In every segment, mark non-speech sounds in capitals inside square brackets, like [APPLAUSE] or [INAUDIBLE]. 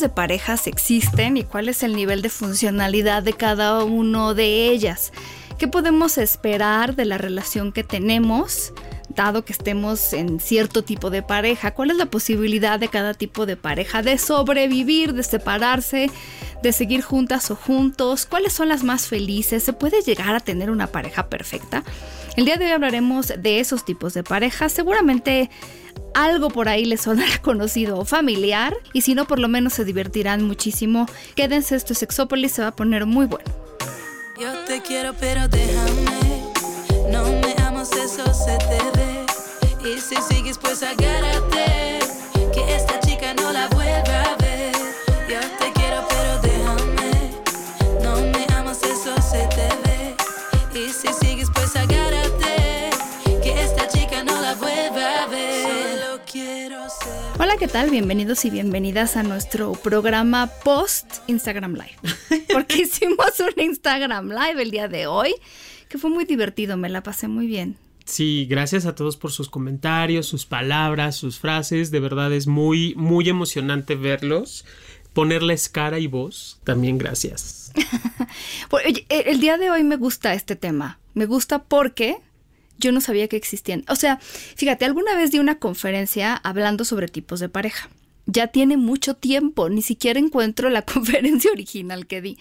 De parejas existen y cuál es el nivel de funcionalidad de cada uno de ellas. ¿Qué podemos esperar de la relación que tenemos? dado que estemos en cierto tipo de pareja, cuál es la posibilidad de cada tipo de pareja de sobrevivir, de separarse, de seguir juntas o juntos, cuáles son las más felices, se puede llegar a tener una pareja perfecta. El día de hoy hablaremos de esos tipos de parejas, seguramente algo por ahí les sonará [LAUGHS] conocido o familiar y si no por lo menos se divertirán muchísimo. Quédense, esto es Sexópolis, se va a poner muy bueno. Yo te quiero pero déjame, no me amas, eso se te ve. Y si sigues pues agárrate, ¿qué tal? Bienvenidos y bienvenidas a nuestro programa post Instagram Live. [LAUGHS] Porque hicimos un Instagram Live el día de hoy, que fue muy divertido, me la pasé muy bien. Sí, gracias a todos por sus comentarios, sus palabras, sus frases. De verdad es muy, muy emocionante verlos. Ponerles cara y voz. También gracias. [LAUGHS] Pues, oye, el día de hoy me gusta este tema. Me gusta porque yo no sabía que existían. O sea, fíjate, alguna vez di una conferencia hablando sobre tipos de pareja. Ya tiene mucho tiempo, ni siquiera encuentro la [LAUGHS] conferencia original que di.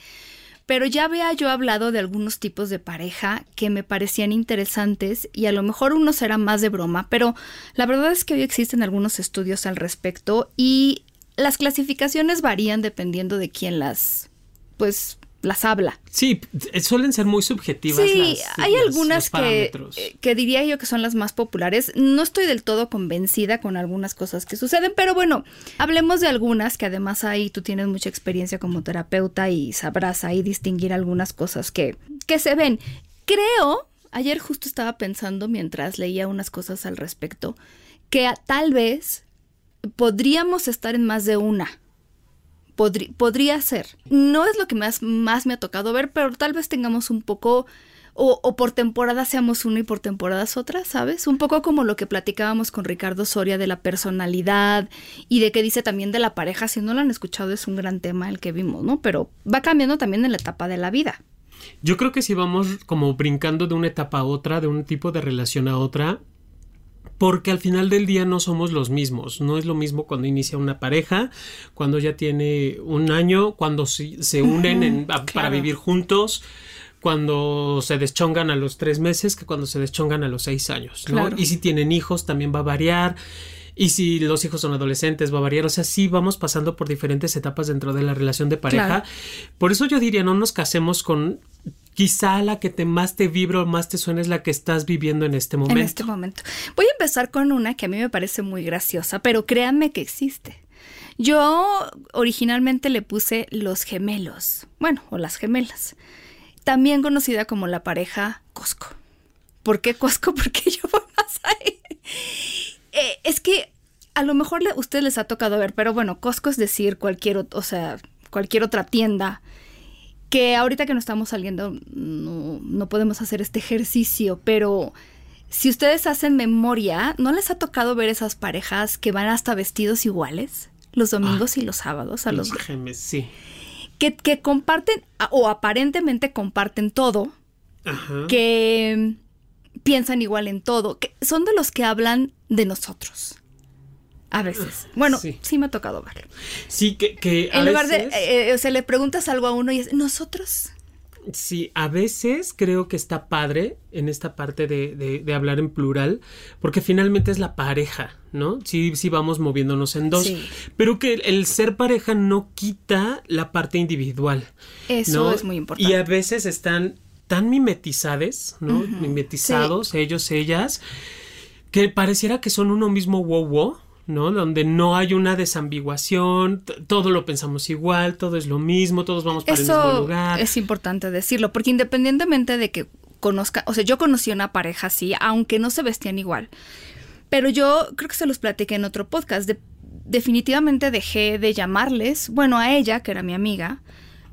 Pero ya había yo hablado de algunos tipos de pareja que me parecían interesantes y a lo mejor unos eran más de broma, pero la verdad es que hoy existen algunos estudios al respecto y las clasificaciones varían dependiendo de quién las, pues, las habla. Sí, suelen ser muy subjetivas. Sí, las- hay las- algunas que, eh, que diría yo que son las más populares. No estoy del todo convencida con algunas cosas que suceden, pero bueno, hablemos de algunas que además ahí tú tienes mucha experiencia como terapeuta y sabrás ahí distinguir algunas cosas que, que se ven. Creo, ayer justo estaba pensando mientras leía unas cosas al respecto, que a- tal vez podríamos estar en más de una. Podría ser. No es lo que más, más me ha tocado ver, pero tal vez tengamos un poco, o, o por temporada seamos una y por temporadas otra, ¿sabes? Un poco como lo que platicábamos con Ricardo Soria de la personalidad y de que dice también de la pareja. Si no lo han escuchado, es un gran tema el que vimos, ¿no? Pero va cambiando también en la etapa de la vida. Yo creo que si vamos como brincando de una etapa a otra, de un tipo de relación a otra, porque al final del día no somos los mismos. No es lo mismo cuando inicia una pareja, cuando ya tiene un año, cuando se, se unen en- a- para vivir juntos, cuando se deschongan a los tres meses, que cuando se deschongan a los seis años. ¿no? Claro. Y si tienen hijos, también va a variar. Y si los hijos son adolescentes, va a variar. O sea, sí vamos pasando por diferentes etapas dentro de la relación de pareja. Claro. Por eso yo diría, no nos casemos con quizá la que te más te vibra o más te suena es la que estás viviendo en este momento. En este momento. Voy a empezar con una que a mí me parece muy graciosa, pero créanme que existe. Yo originalmente le puse los gemelos, bueno, o las gemelas, también conocida como la pareja Costco. ¿Por qué Costco? [LAUGHS] Porque yo voy más ahí. Eh, es que a lo mejor le- a ustedes les ha tocado ver, pero bueno, Costco es decir cualquier, o sea, cualquier otra tienda que ahorita que no estamos saliendo no, no podemos hacer este ejercicio, pero si ustedes hacen memoria, ¿no les ha tocado ver esas parejas que van hasta vestidos iguales? Los domingos y los sábados a los gemes, sí. que, que comparten o aparentemente comparten todo, Ajá. que piensan igual en todo, que son de los que hablan de nosotros. A veces. Bueno, sí, Sí. me ha tocado verlo. Sí, que, que a En lugar veces, de, eh, eh, o sea, le preguntas algo a uno y es, ¿nosotros? sí, a veces creo que está padre en esta parte de, de- de hablar en plural, porque finalmente es la pareja, ¿no? Sí, sí vamos moviéndonos en dos, Sí. pero que el, el ser pareja no quita la parte individual. Eso ¿no? es muy importante. Y a veces están tan mimetizades, ¿no? Mimetizados, ellos, ellas, que pareciera que son uno mismo wow wow, ¿no? Donde no hay una desambiguación, todo lo pensamos igual, todo es lo mismo, todos vamos para el mismo lugar. es importante decirlo, porque independientemente de que conozca, o sea, yo conocí una pareja así, aunque no se vestían igual, pero yo creo que se los platiqué en otro podcast, de- definitivamente dejé de llamarles, bueno, a ella, que era mi amiga,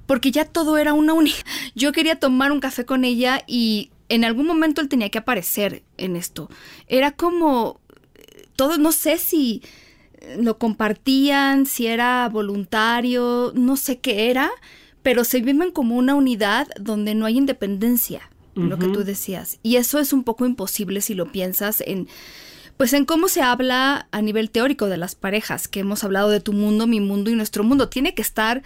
porque ya todo era una única. [LAUGHS] Yo quería tomar un café con ella y en algún momento él tenía que aparecer en esto. Era como todo, no sé si eh, lo compartían, si era voluntario, no sé qué era, pero se viven como una unidad donde no hay independencia, lo que tú decías. Y eso es un poco imposible si lo piensas en pues en cómo se habla a nivel teórico de las parejas, que hemos hablado de tu mundo, mi mundo y nuestro mundo. Tiene que estar,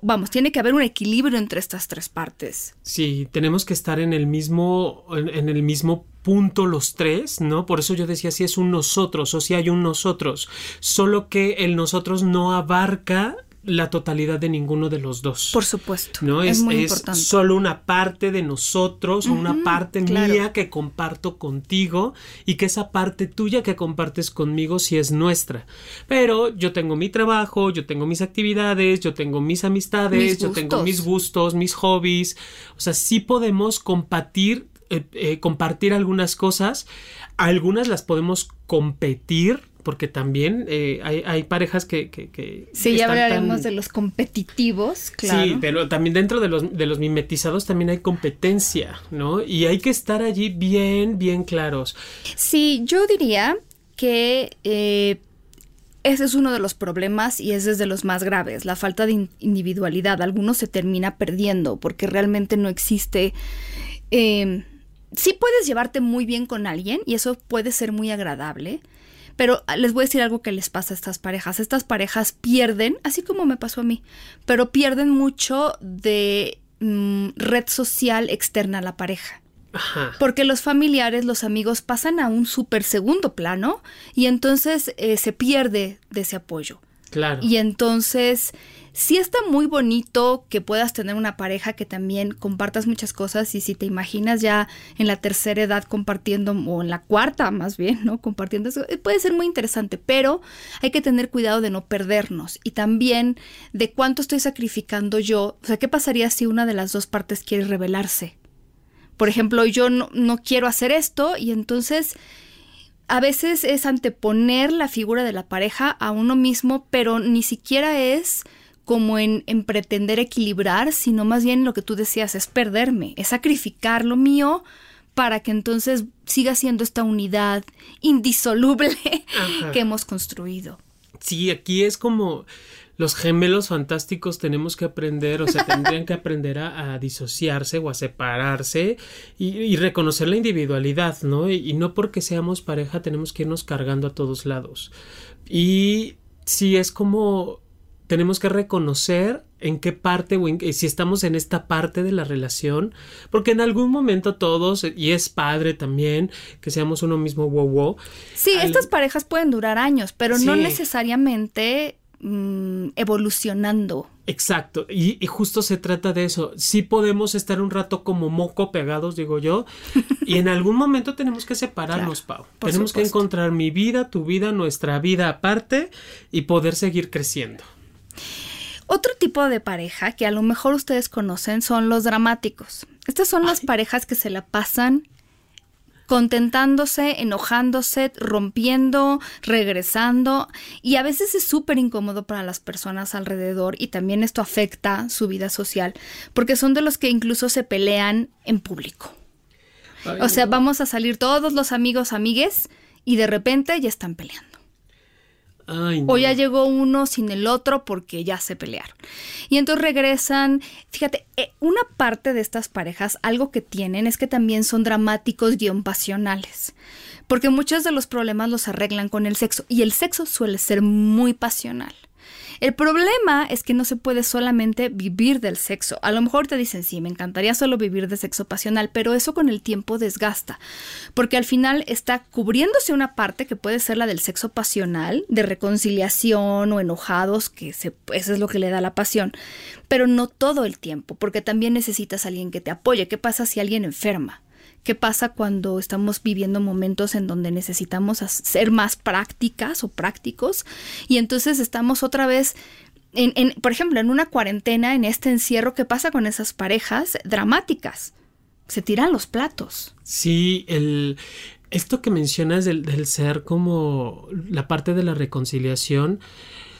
vamos, tiene que haber un equilibrio entre estas tres partes. Sí, tenemos que estar en el mismo, en, en el mismo punto los tres, ¿no? Por eso yo decía si es un nosotros o si hay un nosotros, solo que el nosotros no abarca la totalidad de ninguno de los dos. Por supuesto. No es, es, muy es importante. solo una parte de nosotros o una parte claro. mía que comparto contigo y que esa parte tuya que compartes conmigo sí es nuestra. Pero yo tengo mi trabajo, yo tengo mis actividades, yo tengo mis amistades, Mis yo tengo mis gustos, mis hobbies. O sea, sí podemos compartir, eh, eh, compartir algunas cosas. Algunas las podemos competir. Porque también eh, hay, hay parejas que, que, que Sí, ya tan- hablaremos de los competitivos, claro. Sí, pero también dentro de los, de los mimetizados también hay competencia, ¿no? Y hay que estar allí bien, bien claros. Sí, yo diría que eh, ese es uno de los problemas y es desde los más graves, la falta de in- individualidad. Algunos se termina perdiendo porque realmente no existe... eh, sí puedes llevarte muy bien con alguien y eso puede ser muy agradable, pero ah, les voy a decir algo que les pasa a estas parejas. Estas parejas pierden, así como me pasó a mí, pero pierden mucho de mm, red social externa a la pareja. Ajá. Porque los familiares, los amigos pasan a un súper segundo plano y entonces eh, se pierde de ese apoyo. Claro. Y entonces sí está muy bonito que puedas tener una pareja que también compartas muchas cosas y si te imaginas ya en la tercera edad compartiendo o en la cuarta más bien, ¿no? Compartiendo eso, eh, puede ser muy interesante, pero hay que tener cuidado de no perdernos y también de cuánto estoy sacrificando yo. O sea, ¿qué pasaría si una de las dos partes quiere rebelarse? Por ejemplo, yo no, no quiero hacer esto y entonces a veces es anteponer la figura de la pareja a uno mismo, pero ni siquiera es como en, en pretender equilibrar, sino más bien lo que tú decías es perderme, es sacrificar lo mío para que entonces siga siendo esta unidad indisoluble [LAUGHS] Ajá. que hemos construido. Sí, aquí es como los gemelos fantásticos tenemos que aprender, o sea, tendrían que aprender a, a disociarse o a separarse y, y reconocer la individualidad, ¿no? Y, y no porque seamos pareja tenemos que irnos cargando a todos lados. Y sí es como tenemos que reconocer en qué parte o en qué- si estamos en esta parte de la relación, porque en algún momento todos, y es padre también, que seamos uno mismo wow wow. Sí, Al- estas parejas pueden durar años, pero no necesariamente mm, evolucionando. Exacto, y, y justo se trata de eso. Sí podemos estar un rato como moco pegados, digo yo, [LAUGHS] y en algún momento tenemos que separarnos, Pau. por tenemos que encontrar mi vida, tu vida, nuestra vida aparte y poder seguir creciendo. Otro tipo de pareja que a lo mejor ustedes conocen son los dramáticos. Estas son las parejas que se la pasan contentándose, enojándose, rompiendo, regresando y a veces es súper incómodo para las personas alrededor y también esto afecta su vida social porque son de los que incluso se pelean en público. O sea, vamos a salir todos los amigos, amigues y de repente ya están peleando. Ay, O ya llegó uno sin el otro porque ya se pelearon. Y entonces regresan. Fíjate, eh, una parte de estas parejas, algo que tienen es que también son dramáticos guion pasionales. Porque muchos de los problemas los arreglan con el sexo. Y el sexo suele ser muy pasional. El problema es que no se puede solamente vivir del sexo. A lo mejor te dicen, sí, me encantaría solo vivir de sexo pasional, pero eso con el tiempo desgasta, porque al final está cubriéndose una parte que puede ser la del sexo pasional, de reconciliación o enojados, que se, eso es lo que le da la pasión, pero no todo el tiempo, porque también necesitas a alguien que te apoye. ¿Qué pasa si alguien enferma? ¿Qué pasa cuando estamos viviendo momentos en donde necesitamos ser más prácticas o prácticos? Y entonces estamos otra vez en, en, por ejemplo, en una cuarentena, en este encierro, ¿qué pasa con esas parejas dramáticas? Se tiran los platos. Sí, el, esto que mencionas del, del ser como la parte de la reconciliación,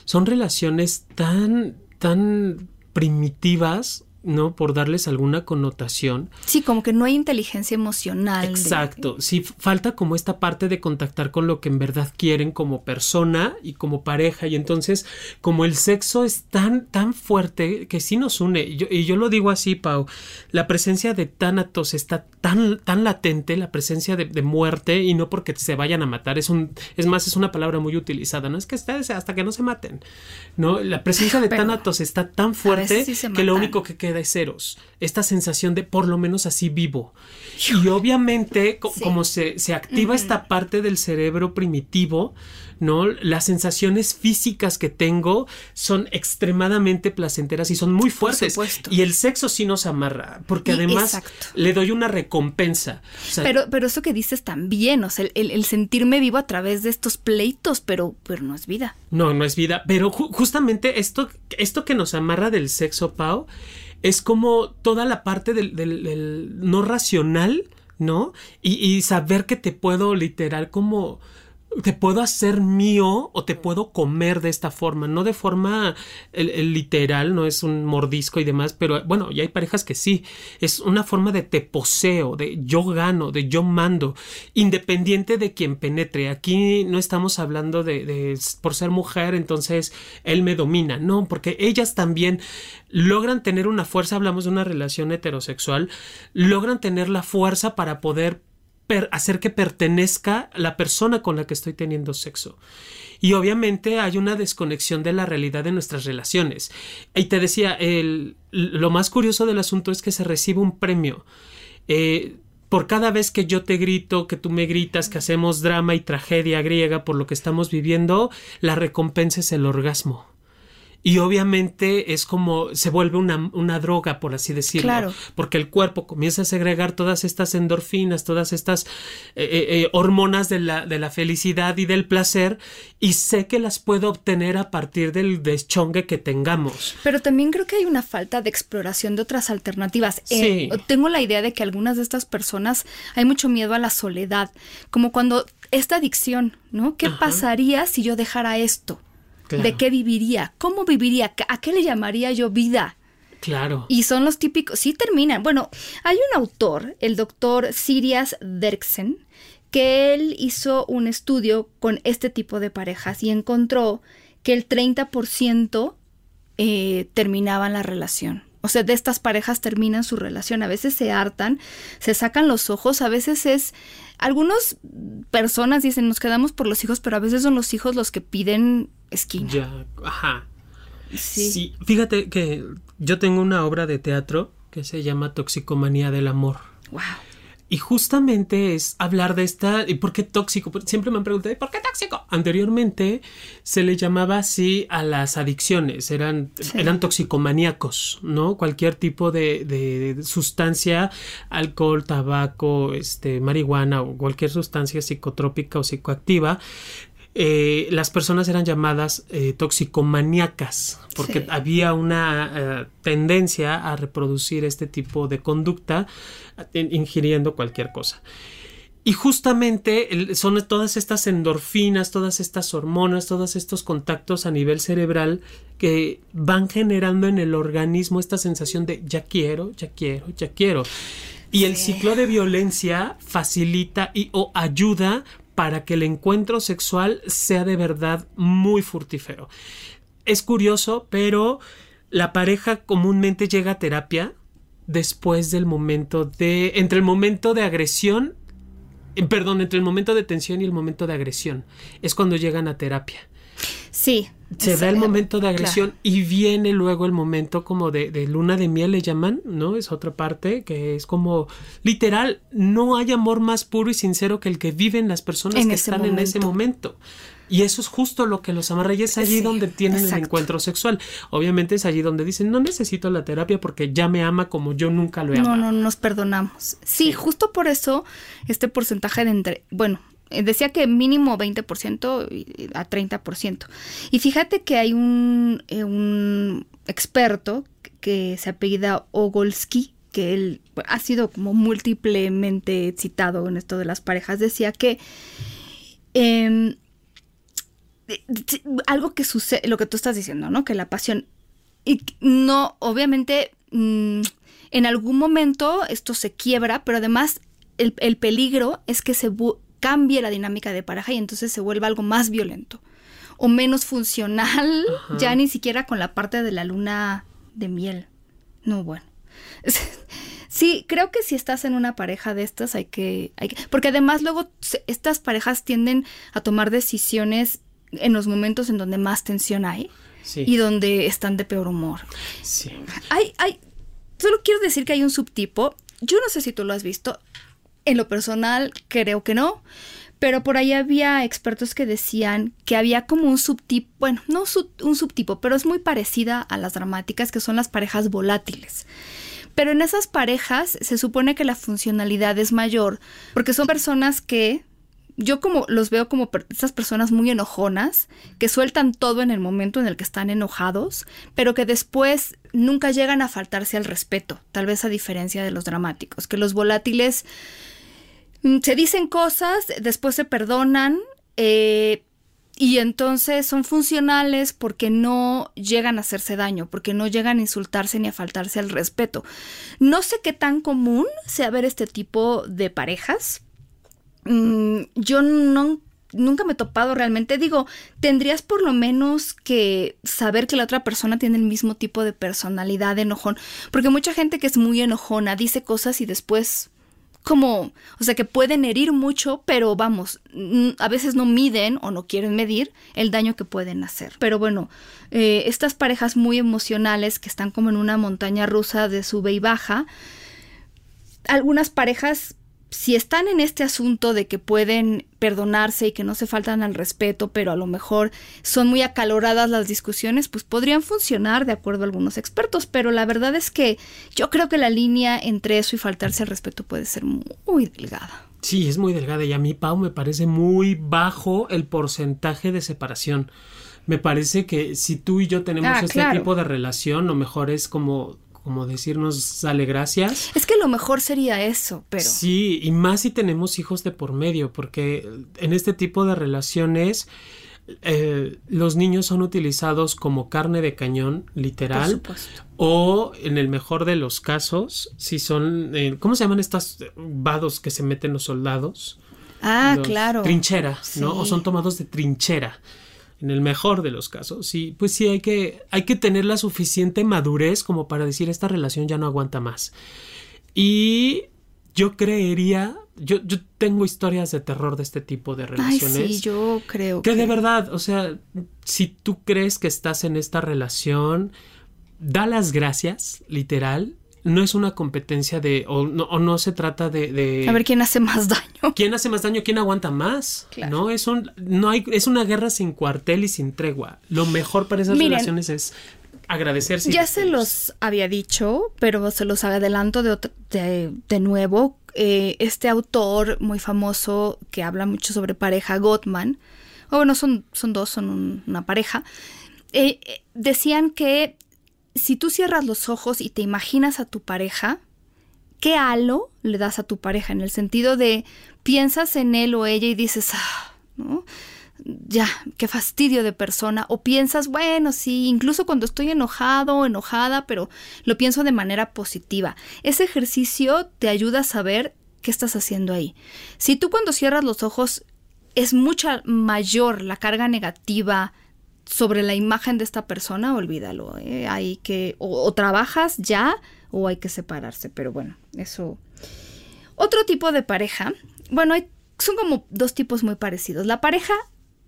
son relaciones tan, tan primitivas ¿no? Por darles alguna connotación. Sí, como que no hay inteligencia emocional. Exacto, sí, falta como esta parte de contactar con lo que en verdad quieren como persona y como pareja. Y entonces, como el sexo es tan, tan fuerte que sí nos une. Y yo, y yo lo digo así, Pau, la presencia de tánatos está tan, tan latente, la presencia de, de, muerte, y no porque se vayan a matar, es un, es más, es una palabra muy utilizada, ¿no? Es que ustedes hasta que no se maten, ¿no? La presencia de [LAUGHS] tánatos está tan fuerte sí que lo único que queda de ceros, esta sensación de por lo menos así vivo. Y obviamente, co sí. como se, se activa uh -huh. esta parte del cerebro primitivo, ¿no? Las sensaciones físicas que tengo son extremadamente placenteras y son muy fuertes. Y el sexo sí nos amarra, porque y, además exacto. le doy una recompensa. O sea, pero, pero eso que dices también, o sea, el, el, sentirme vivo a través de estos pleitos, pero, pero no es vida. No, no es vida. Pero ju justamente esto, esto que nos amarra del sexo, Pau, es como toda la parte del, del, del no racional, ¿no? Y, y, saber que te puedo literal como te puedo hacer mío o te puedo comer de esta forma, no de forma el, el literal, no es un mordisco y demás, pero bueno, ya hay parejas que sí, es una forma de te poseo, de yo gano, de yo mando, independiente de quien penetre. Aquí no estamos hablando de, de por ser mujer, entonces él me domina, no, porque ellas también logran tener una fuerza, hablamos de una relación heterosexual, logran tener la fuerza para poder hacer que pertenezca la persona con la que estoy teniendo sexo. Y obviamente hay una desconexión de la realidad de nuestras relaciones. Y te decía, el, lo más curioso del asunto es que se recibe un premio. Eh, por cada vez que yo te grito, que tú me gritas, que hacemos drama y tragedia griega por lo que estamos viviendo, la recompensa es el orgasmo y obviamente es como se vuelve una, una droga, por así decirlo, claro. porque el cuerpo comienza a segregar todas estas endorfinas, todas estas eh, eh, hormonas de la, de la felicidad y del placer, y sé que las puedo obtener a partir del deschongue que tengamos. Pero también creo que hay una falta de exploración de otras alternativas. Sí. Eh, tengo la idea de que algunas de estas personas hay mucho miedo a la soledad, como cuando esta adicción, ¿no? ¿Qué Ajá. pasaría si yo dejara esto? Claro. ¿De qué viviría? ¿Cómo viviría? ¿A qué le llamaría yo vida? Claro. Y son los típicos, sí terminan. Bueno, hay un autor, el doctor Sirias Derksen, que él hizo un estudio con este tipo de parejas y encontró que el 30% eh, terminaban la relación. O sea, de estas parejas terminan su relación. A veces se hartan, se sacan los ojos, a veces es... Algunas personas dicen, nos quedamos por los hijos, pero a veces son los hijos los que piden esquina. Ya, ajá. Sí. sí. Fíjate que yo tengo una obra de teatro que se llama Toxicomanía del Amor. Wow. Y justamente es hablar de esta. ¿Y por qué tóxico? Siempre me han preguntado, ¿por qué tóxico? Anteriormente se le llamaba así a las adicciones, eran, sí. eran toxicomaníacos, ¿no? Cualquier tipo de, de, sustancia, alcohol, tabaco, este, marihuana o cualquier sustancia psicotrópica o psicoactiva, eh, las personas eran llamadas eh, toxicomaníacas porque sí. había una eh, tendencia a reproducir este tipo de conducta ingiriendo cualquier cosa. Y justamente el, son todas estas endorfinas, todas estas hormonas, todos estos contactos a nivel cerebral que van generando en el organismo esta sensación de ya quiero, ya quiero, ya quiero. Y sí. el ciclo de violencia facilita y o ayuda para que el encuentro sexual sea de verdad muy furtífero. Es curioso, pero la pareja comúnmente llega a terapia después del momento de entre el momento de agresión perdón, entre el momento de tensión y el momento de agresión. Es cuando llegan a terapia. Sí. Se da el momento de agresión claro. y viene luego el momento como de, de, luna de miel, le llaman, ¿no? Es otra parte que es como literal, no hay amor más puro y sincero que el que viven las personas en que están momento. en ese momento. Y eso es justo lo que los amarra y es allí Sí, donde tienen el encuentro sexual. Obviamente es allí donde dicen, no necesito la terapia porque ya me ama como yo nunca lo he No, amado. no nos perdonamos. Sí, justo por eso este porcentaje de entre, bueno, eh, decía que mínimo 20% y- a 30%. Y fíjate que hay un, eh, un experto que se apellida Ogolsky, que él ha sido como múltiplemente citado en esto de las parejas, decía que em, eh, algo que sucede, lo que tú estás diciendo, ¿no? Que la pasión y no, obviamente, mm, en algún momento esto se quiebra, pero además el, el peligro es que se cambie la dinámica de pareja y entonces se vuelva algo más violento o menos funcional, Ajá. ya ni siquiera con la parte de la luna de miel. No, bueno. [LAUGHS] Sí, creo que si estás en una pareja de estas hay que, hay que porque además luego estas parejas tienden a tomar decisiones en los momentos en donde más tensión hay Sí, y donde están de peor humor. sí. Hay, hay, solo quiero decir que hay un subtipo. Yo no sé si tú lo has visto. En lo personal, creo que no. Pero por ahí había expertos que decían que había como un subtipo, bueno, no un subtipo, pero es muy parecida a las dramáticas, que son las parejas volátiles. Pero en esas parejas se supone que la funcionalidad es mayor, porque son personas que yo como los veo como per- estas personas muy enojonas, que sueltan todo en el momento en el que están enojados, pero que después nunca llegan a faltarse al respeto, tal vez a diferencia de los dramáticos, que los volátiles se dicen cosas, después se perdonan, eh, y entonces son funcionales porque no llegan a hacerse daño, porque no llegan a insultarse ni a faltarse al respeto. No sé qué tan común sea ver este tipo de parejas. Mm, yo nunca me he topado realmente. Digo, tendrías por lo menos que saber que la otra persona tiene el mismo tipo de personalidad de enojón. Porque mucha gente que es muy enojona dice cosas y después como, o sea, que pueden herir mucho, pero vamos, a veces no miden o no quieren medir el daño que pueden hacer. Pero bueno, eh, estas parejas muy emocionales que están como en una montaña rusa de sube y baja, algunas parejas, si están en este asunto de que pueden perdonarse y que no se faltan al respeto, pero a lo mejor son muy acaloradas las discusiones, pues podrían funcionar de acuerdo a algunos expertos, pero la verdad es que yo creo que la línea entre eso y faltarse al respeto puede ser muy delgada. Sí, es muy delgada y a mí, Pau, me parece muy bajo el porcentaje de separación. Me parece que si tú y yo tenemos Ah, este claro. tipo de relación, lo mejor es como, como decirnos, dale gracias. Es que lo mejor sería eso, pero... Sí, y más si tenemos hijos de por medio, porque en este tipo de relaciones eh, los niños son utilizados como carne de cañón, Por literal, supuesto. o en el mejor de los casos, si son, eh, ¿cómo se llaman estas vados que se meten los soldados? Ah, Los- claro. Trinchera, ¿no? O son tomados de trinchera. En el mejor de los casos. Sí, pues sí hay que, hay que tener la suficiente madurez como para decir esta relación ya no aguanta más. Y yo creería, yo, yo tengo historias de terror de este tipo de Ay, relaciones. sí, yo creo Que de verdad, o sea, si tú crees que estás en esta relación, da las gracias, literal. No es una competencia de, o no, o no se trata de, de- A ver quién hace más daño. [LAUGHS] ¿Quién hace más daño? ¿Quién aguanta más? Claro. No, es un, no hay, es una guerra sin cuartel y sin tregua. Lo mejor para esas Miren, relaciones es agradecerse. Ya se los había dicho, pero se los adelanto de, de, de nuevo. Eh, este autor muy famoso que habla mucho sobre pareja, Gottman, o bueno, son, son dos, son un- una pareja, eh, eh, decían que si tú cierras los ojos y te imaginas a tu pareja, ¿qué halo le das a tu pareja? En el sentido de piensas en él o ella y dices, ah, ¿no? ya, qué fastidio de persona. O piensas, bueno, sí, incluso cuando estoy enojado o enojada, pero lo pienso de manera positiva. Ese ejercicio te ayuda a saber qué estás haciendo ahí. Si tú cuando cierras los ojos es mucha mayor la carga negativa sobre la imagen de esta persona, olvídalo. ¿eh? Hay que, o, o trabajas ya o hay que separarse, pero bueno, eso. Otro tipo de pareja, bueno, hay, son como dos tipos muy parecidos. La pareja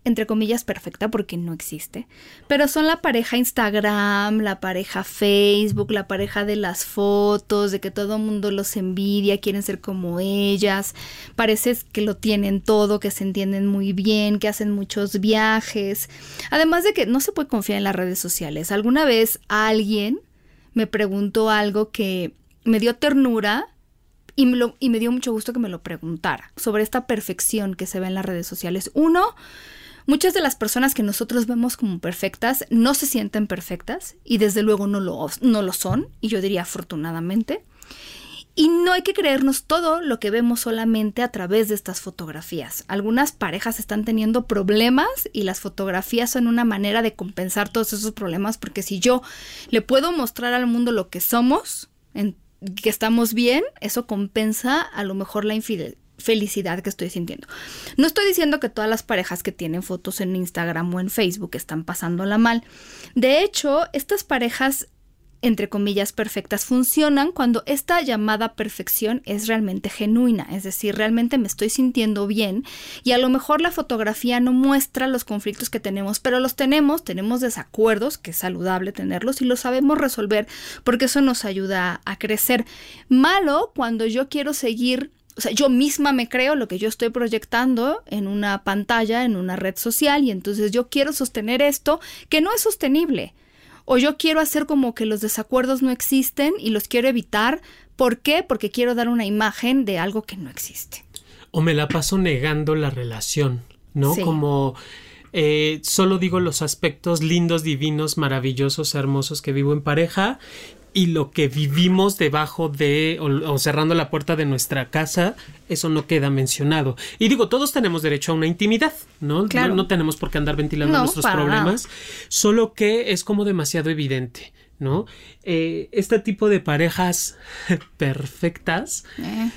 entre comillas, perfecta porque no existe, pero son la pareja Instagram, la pareja Facebook, la pareja de las fotos, de que todo el mundo los envidia, quieren ser como ellas, parece que lo tienen todo, que se entienden muy bien, que hacen muchos viajes, además de que no se puede confiar en las redes sociales. Alguna vez alguien me preguntó algo que me dio ternura y me, y me dio mucho gusto que me lo preguntara sobre esta perfección que se ve en las redes sociales. Uno, Muchas de las personas que nosotros vemos como perfectas no se sienten perfectas y desde luego no lo, no lo son, y yo diría afortunadamente. Y no hay que creernos todo lo que vemos solamente a través de estas fotografías. Algunas parejas están teniendo problemas y las fotografías son una manera de compensar todos esos problemas porque si yo le puedo mostrar al mundo lo que somos, que estamos bien, eso compensa a lo mejor la infidelidad felicidad que estoy sintiendo. No estoy diciendo que todas las parejas que tienen fotos en Instagram o en Facebook están pasándola mal. De hecho, estas parejas entre comillas perfectas funcionan cuando esta llamada perfección es realmente genuina, es decir, realmente me estoy sintiendo bien y a lo mejor la fotografía no muestra los conflictos que tenemos, pero los tenemos, tenemos desacuerdos, que es saludable tenerlos y los sabemos resolver porque eso nos ayuda a crecer. Malo cuando yo quiero seguir o sea, yo misma me creo lo que yo estoy proyectando en una pantalla, en una red social, y entonces yo quiero sostener esto que no es sostenible. O yo quiero hacer como que los desacuerdos no existen y los quiero evitar. ¿Por qué? Porque quiero dar una imagen de algo que no existe. O me la paso negando la relación, ¿no? Como eh, solo digo los aspectos lindos, divinos, maravillosos, hermosos que vivo en pareja y lo que vivimos debajo de o, cerrando la puerta de nuestra casa, eso no queda mencionado. Y digo, todos tenemos derecho a una intimidad, ¿no? Claro. No, tenemos por qué andar ventilando nuestros problemas, solo que es como demasiado evidente. ¿No? Eh, este tipo de parejas [LAUGHS] perfectas Eh,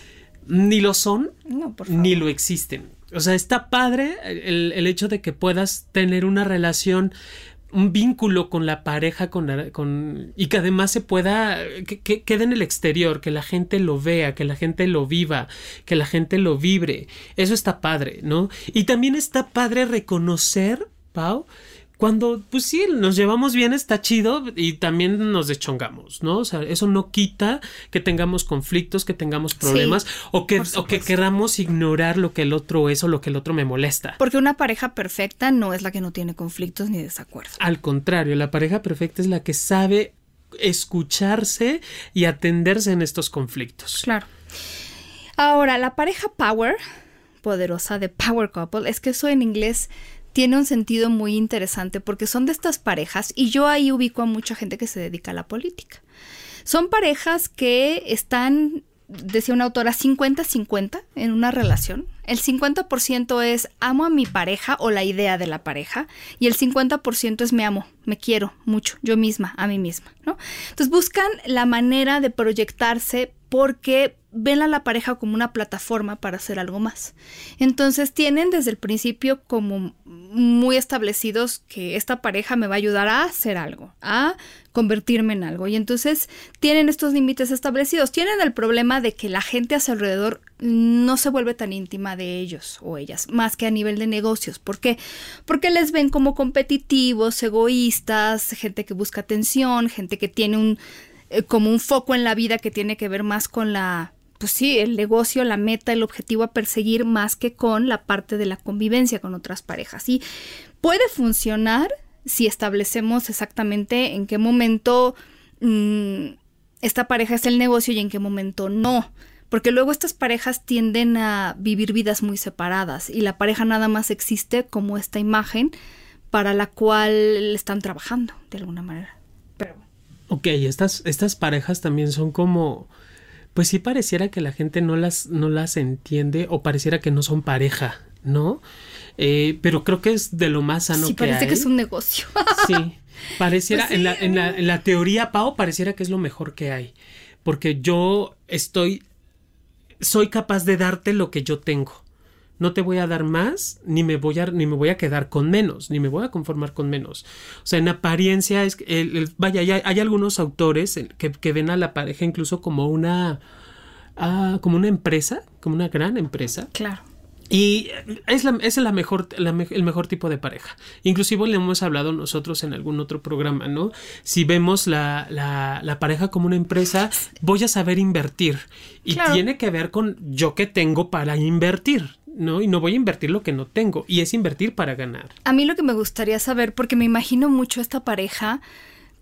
ni lo son no, ni lo existen. O sea, está padre el, el hecho de que puedas tener una relación un vínculo con la pareja con, con y que además se pueda que, que quede en el exterior que la gente lo vea que la gente lo viva que la gente lo vibre. Eso está padre no y también está padre reconocer Pau cuando pues sí nos llevamos bien está chido y también nos deschongamos no o sea eso no quita que tengamos conflictos que tengamos problemas o que o que queramos ignorar lo que el otro es o lo que el otro me molesta Porque una pareja perfecta no es la que no tiene conflictos ni desacuerdos. Al contrario, la pareja perfecta es la que sabe escucharse y atenderse en estos conflictos. Claro. Ahora, la pareja power, poderosa de power couple, es que eso en inglés tiene un sentido muy interesante porque son de estas parejas y yo ahí ubico a mucha gente que se dedica a la política. Son parejas que están, decía una autora, 50-50 en una relación. El 50% es amo a mi pareja o la idea de la pareja y el 50% es me amo, me quiero mucho, yo misma, a mí misma, ¿no? Entonces buscan la manera de proyectarse porque ven a la pareja como una plataforma para hacer algo más. Entonces tienen desde el principio como muy establecidos que esta pareja me va a ayudar a hacer algo, a convertirme en algo. Y entonces tienen estos límites establecidos. Tienen el problema de que la gente a su alrededor no se vuelve tan íntima de ellos o ellas, más que a nivel de negocios. ¿Por qué? Porque les ven como competitivos, egoístas, gente que busca atención, gente que tiene un eh, como un foco en la vida que tiene que ver más con la pues sí, el negocio, la meta, el objetivo a perseguir más que con la parte de la convivencia con otras parejas. Y puede funcionar si establecemos exactamente en qué momento mm, esta pareja es el negocio y en qué momento no. Porque luego estas parejas tienden a vivir vidas muy separadas y la pareja nada más existe como esta imagen para la cual están trabajando de alguna manera. Ok, estas, estas parejas también son como. Pues sí pareciera que la gente no las, no las entiende o pareciera que no son pareja, ¿no? Eh, pero creo que es de lo más sano sí, que parece hay. que es un negocio. [LAUGHS] Sí, pareciera, Pues sí, en, la, en, la, en la teoría, Pau, pareciera que es lo mejor que hay. Porque yo estoy, soy capaz de darte lo que yo tengo. No te voy a dar más, ni me voy a, ni me voy a quedar con menos, ni me voy a conformar con menos. O sea, en apariencia, es, el, el, vaya, hay, hay, algunos autores que, que, ven a la pareja incluso como una, ah, como una empresa, como una gran empresa. Claro. Y es, la, es la mejor, la el mejor tipo de pareja. Inclusive le hemos hablado nosotros en algún otro programa, ¿no? Si vemos la, la, la pareja como una empresa, voy a saber invertir. Y Claro. tiene que ver con yo que tengo para invertir, ¿no? Y no voy a invertir lo que no tengo. Y es invertir para ganar. A mí lo que me gustaría saber, porque me imagino mucho esta pareja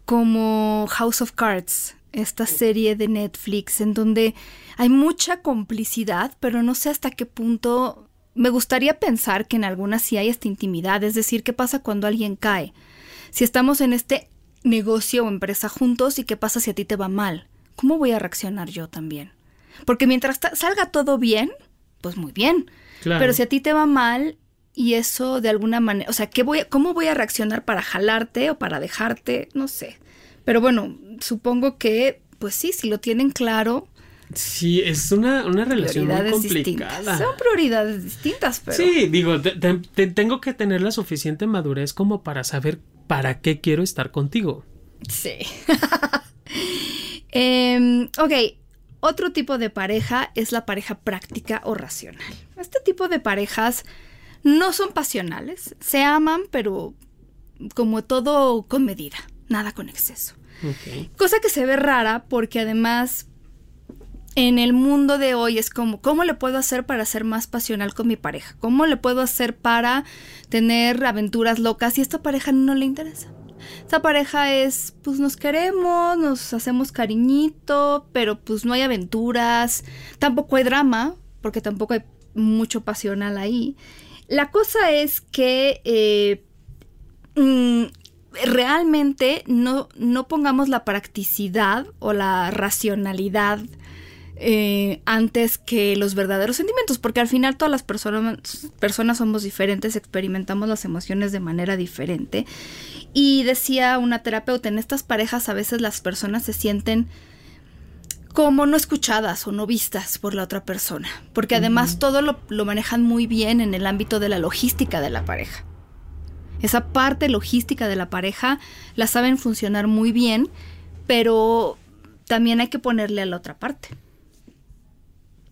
como House of Cards, esta serie de Netflix, en donde hay mucha complicidad, pero no sé hasta qué punto. Me gustaría pensar que en algunas sí hay esta intimidad, es decir, qué pasa cuando alguien cae. Si estamos en este negocio o empresa juntos y qué pasa si a ti te va mal, ¿cómo voy a reaccionar yo también? Porque mientras salga todo bien, pues muy bien. Claro. Pero si a ti te va mal y eso de alguna manera, o sea, ¿qué voy ¿cómo voy a reaccionar para jalarte o para dejarte? No sé. Pero bueno, supongo que, pues sí, si lo tienen claro, Sí, es una, una relación muy distintas. complicada. Son prioridades distintas, pero... Sí, digo, te- te- te- tengo que tener la suficiente madurez como para saber para qué quiero estar contigo. Sí. [LAUGHS] Em, ok, otro tipo de pareja es la pareja práctica o racional. Este tipo de parejas no son pasionales, se aman, pero como todo con medida, nada con exceso. Cosa que se ve rara porque además en el mundo de hoy es como, ¿cómo le puedo hacer para ser más pasional con mi pareja? ¿Cómo le puedo hacer para tener aventuras locas? Y a esta pareja no le interesa. Esta pareja es, pues nos queremos, nos hacemos cariñito, pero pues no hay aventuras, tampoco hay drama, porque tampoco hay mucho pasional ahí. La cosa es que eh, mm, realmente no, no pongamos la practicidad o la racionalidad eh, antes que los verdaderos sentimientos, porque al final todas las personas, personas somos diferentes, experimentamos las emociones de manera diferente. Y decía una terapeuta, en estas parejas a veces las personas se sienten como no escuchadas o no vistas por la otra persona, porque además todo lo, lo manejan muy bien en el ámbito de la logística de la pareja. Esa parte logística de la pareja la saben funcionar muy bien, pero también hay que ponerle a la otra parte.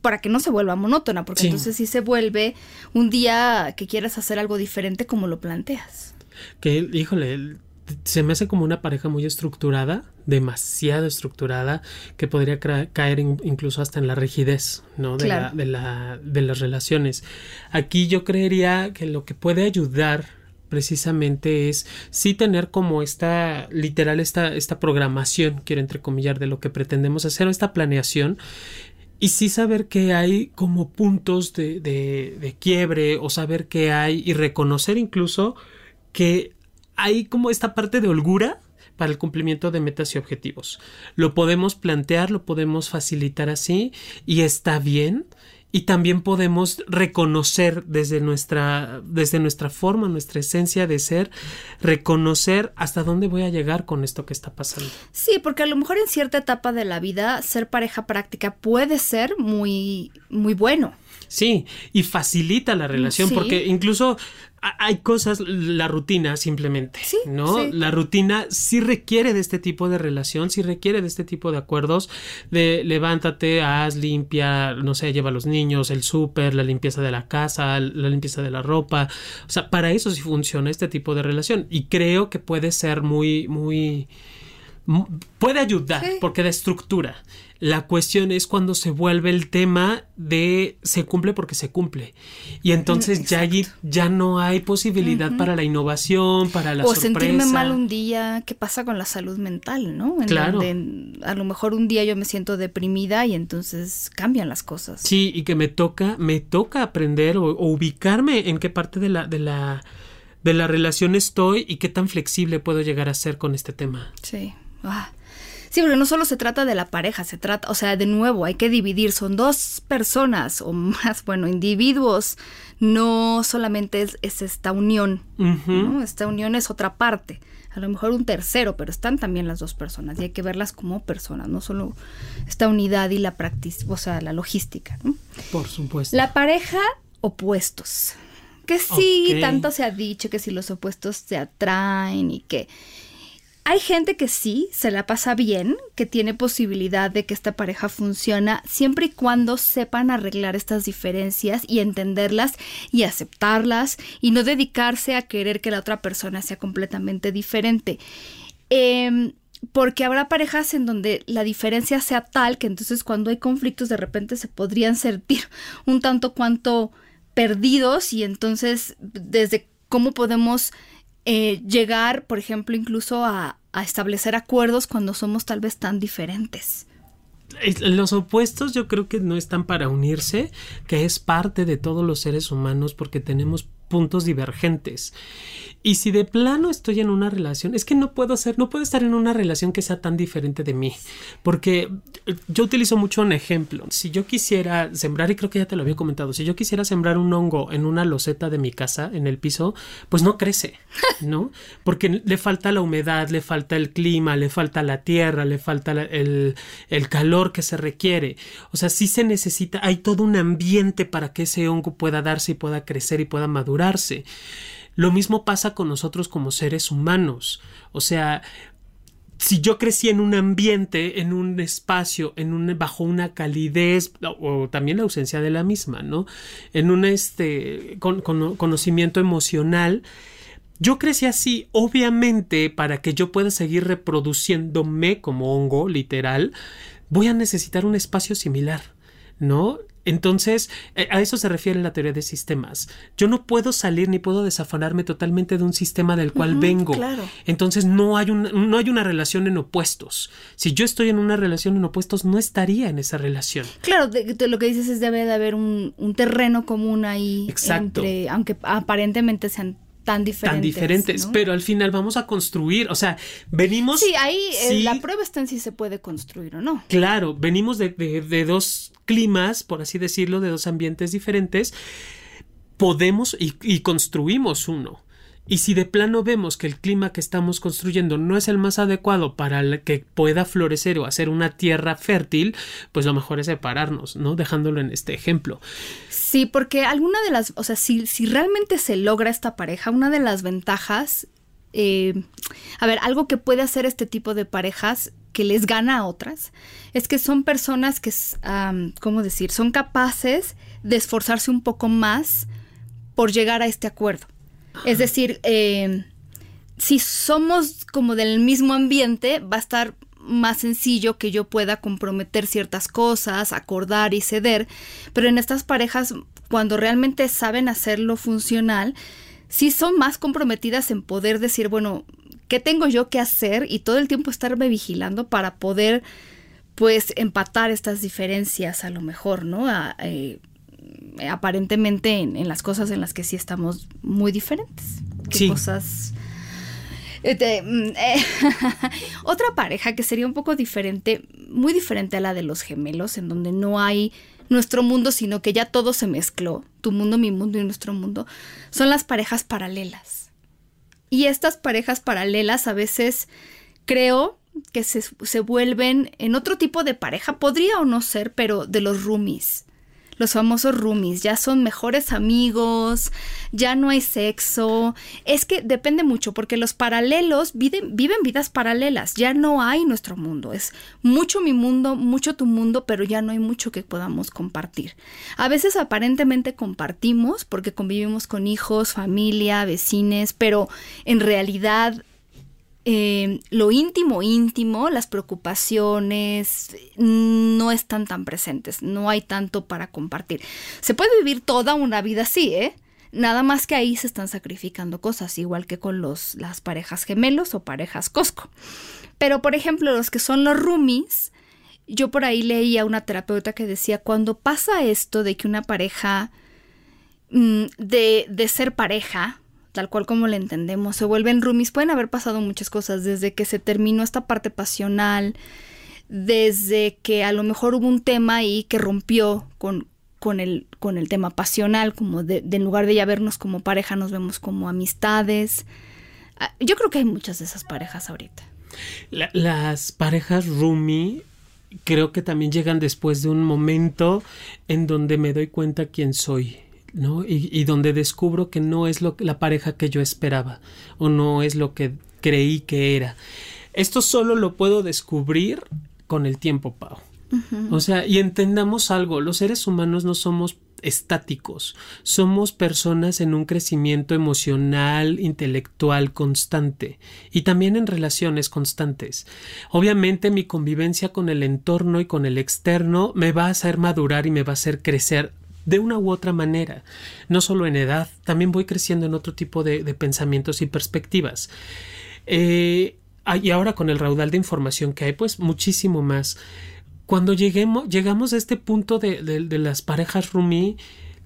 Para que no se vuelva monótona, porque Sí. entonces sí se vuelve un día que quieras hacer algo diferente como lo planteas. Que, híjole, se me hace como una pareja muy estructurada, demasiado estructurada, que podría caer in- incluso hasta en la rigidez, ¿no? De, Claro. la, de, la- de las relaciones. Aquí yo creería que lo que puede ayudar precisamente es sí tener como esta, literal, esta, esta programación, quiero entrecomillar, de lo que pretendemos hacer, o esta planeación, y sí saber que hay como puntos de, de, de quiebre o saber que hay y reconocer incluso que hay como esta parte de holgura para el cumplimiento de metas y objetivos. Lo podemos plantear, lo podemos facilitar así y está bien. Y también podemos reconocer desde nuestra, desde nuestra forma, nuestra esencia de ser, reconocer hasta dónde voy a llegar con esto que está pasando. Sí, porque a lo mejor en cierta etapa de la vida ser pareja práctica puede ser muy, muy bueno. Sí, y facilita la relación sí. porque incluso hay cosas, la rutina simplemente, Sí, ¿no? sí. La rutina sí requiere de este tipo de relación, sí requiere de este tipo de acuerdos, de levántate, haz, limpia, no sé, lleva a los niños, el súper, la limpieza de la casa, la limpieza de la ropa, o sea, para eso sí funciona este tipo de relación y creo que puede ser muy, muy... Puede ayudar Sí. porque da estructura. La cuestión es cuando se vuelve el tema de se cumple porque se cumple. Y entonces ya allí ya no hay posibilidad para la innovación, para la o sorpresa. sentirme mal un día, ¿qué pasa con la salud mental, no? En Claro. donde a lo mejor un día yo me siento deprimida y entonces cambian las cosas. Sí, y que me toca, me toca aprender o, o ubicarme en qué parte de la, de la, de la relación estoy y qué tan flexible puedo llegar a ser con este tema. Sí. Ah. Sí, porque no solo se trata de la pareja, se trata, o sea, de nuevo, hay que dividir, son dos personas o más, [LAUGHS] bueno, individuos, no solamente es, es esta unión. Esta unión es otra parte, a lo mejor un tercero, pero están también las dos personas y hay que verlas como personas, no solo esta unidad y la práctica, o sea, la logística, ¿no? Por supuesto. La pareja opuestos. Que sí, tanto se ha dicho que si los opuestos se atraen y que... hay gente que sí se la pasa bien, que tiene posibilidad de que esta pareja funciona siempre y cuando sepan arreglar estas diferencias y entenderlas y aceptarlas y no dedicarse a querer que la otra persona sea completamente diferente. Em, porque habrá parejas en donde la diferencia sea tal que entonces cuando hay conflictos de repente se podrían sentir un tanto cuanto perdidos y entonces desde cómo podemos eh, llegar, por ejemplo, incluso a, a establecer acuerdos cuando somos tal vez tan diferentes. Los opuestos yo creo que no están para unirse, que es parte de todos los seres humanos porque tenemos puntos divergentes. Y si de plano estoy en una relación, es que no puedo ser, no puedo estar en una relación que sea tan diferente de mí, porque yo utilizo mucho un ejemplo. Si yo quisiera sembrar, y creo que ya te lo había comentado, si yo quisiera sembrar un hongo en una loseta de mi casa, en el piso, pues no crece, [LAUGHS] ¿no? Porque le falta la humedad, le falta el clima, le falta la tierra, le falta el, el calor que se requiere. O sea, sí se necesita, hay todo un ambiente para que ese hongo pueda darse y pueda crecer y pueda madurar lo mismo pasa con nosotros como seres humanos. O sea, si yo crecí en un ambiente, en un espacio, en un, bajo una calidez o, también la ausencia de la misma, ¿no? En un este, conocimiento emocional, yo crecí así, obviamente, para que yo pueda seguir reproduciéndome como hongo, literal, voy a necesitar un espacio similar, ¿no? Entonces, eh, a eso se refiere la teoría de sistemas. Yo no puedo salir ni puedo desafanarme totalmente de un sistema del cual vengo. Entonces, no hay, un, no hay una relación en opuestos. Si yo estoy en una relación en opuestos, no estaría en esa relación. Claro, lo que dices es debe de haber un, terreno común ahí. Exacto. Entre, aunque aparentemente sean tan diferentes. Tan diferentes, pero al final vamos a construir, o sea, venimos... Sí, ahí eh, la prueba está en si se puede construir o no. Claro, venimos de, de, dos climas, por así decirlo, de dos ambientes diferentes, podemos y construimos uno. Y si de plano vemos que el clima que estamos construyendo no es el más adecuado para que pueda florecer o hacer una tierra fértil, pues lo mejor es separarnos, ¿no? Dejándolo en este ejemplo. Sí, porque alguna de las, o sea, si, si realmente se logra esta pareja, una de las ventajas, eh, a ver, algo que puede hacer este tipo de parejas que les gana a otras, es que son personas que, ¿cómo decir?, son capaces de esforzarse un poco más por llegar a este acuerdo. Es decir, eh, si somos como del mismo ambiente, va a estar más sencillo que yo pueda comprometer ciertas cosas, acordar y ceder, pero en estas parejas, cuando realmente saben hacerlo funcional, sí son más comprometidas en poder decir, bueno, ¿qué tengo yo que hacer? Y todo el tiempo estarme vigilando para poder, pues, empatar estas diferencias a lo mejor, ¿no? Eh, aparentemente en, las cosas en las que sí estamos muy diferentes. ¿Qué cosas... Este, mm, eh, [LAUGHS] otra pareja que sería un poco diferente, muy diferente a la de los gemelos, en donde no hay nuestro mundo, sino que ya todo se mezcló, tu mundo, mi mundo y nuestro mundo, son las parejas paralelas. Y estas parejas paralelas a veces creo que se, se vuelven en otro tipo de pareja, podría o no ser, pero de los roomies los famosos roomies, ya son mejores amigos, ya no hay sexo. Es que depende mucho porque los paralelos viven, viven vidas paralelas, ya no hay nuestro mundo, es mucho mi mundo, mucho tu mundo, pero ya no hay mucho que podamos compartir. A veces aparentemente compartimos porque convivimos con hijos, familia, vecines, pero en realidad eh, lo íntimo, íntimo, las preocupaciones no están tan presentes, no hay tanto para compartir. Se puede vivir toda una vida así, ¿eh? Nada más que ahí se están sacrificando cosas, igual que con los, las parejas gemelos o parejas Cosco. Pero, por ejemplo, los que son los roomies, yo por ahí leía una terapeuta que decía, cuando pasa esto de que una pareja, mm, de, de ser pareja, tal cual como le entendemos, se vuelven roomies, pueden haber pasado muchas cosas, desde que se terminó esta parte pasional, desde que a lo mejor hubo un tema ahí que rompió con, con, el, con el tema pasional, como de, en lugar de ya vernos como pareja, nos vemos como amistades. Ah, yo creo que hay muchas de esas parejas ahorita. las parejas roomie creo que también llegan después de un momento en donde me doy cuenta quién soy ¿no? Y, donde descubro que no es lo, la pareja que yo esperaba o no es lo que creí que era. Esto solo lo puedo descubrir con el tiempo, Pau. O sea, y entendamos algo, los seres humanos no somos estáticos, somos personas en un crecimiento emocional, intelectual constante y también en relaciones constantes. Obviamente mi convivencia con el entorno y con el externo me va a hacer madurar y me va a hacer crecer de una u otra manera, no solo en edad, también voy creciendo en otro tipo de, pensamientos y perspectivas. Eh, y ahora con el raudal de información que hay, pues muchísimo más. Cuando lleguemos, llegamos a este punto de, de, las parejas Rumi,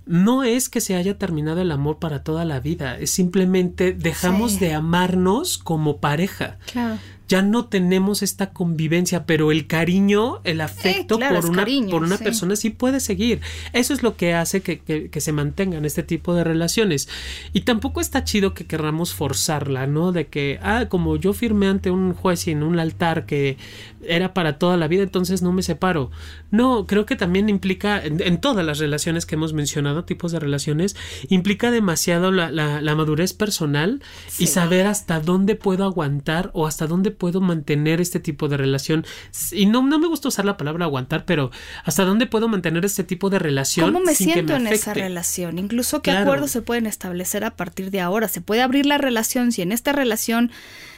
no es que se haya terminado el amor para toda la vida, es simplemente dejamos de amarnos como pareja. Claro ya no tenemos esta convivencia, pero el cariño, el afecto por, una, por una persona sí puede seguir. Eso es lo que hace que, que, se mantengan este tipo de relaciones. Y tampoco está chido que querramos forzarla, ¿no? De que, ah, como yo firmé ante un juez y en un altar que era para toda la vida, entonces no me separo. No, creo que también implica, en, todas las relaciones que hemos mencionado, tipos de relaciones, implica demasiado la, la, madurez personal y saber hasta dónde puedo aguantar o hasta dónde puedo mantener este tipo de relación? Y no, no me gusta usar la palabra aguantar, pero ¿hasta dónde puedo mantener este tipo de relación? ¿Cómo me siento en esa relación? Incluso qué acuerdos se pueden establecer a partir de ahora. Se puede abrir la relación si en esta relación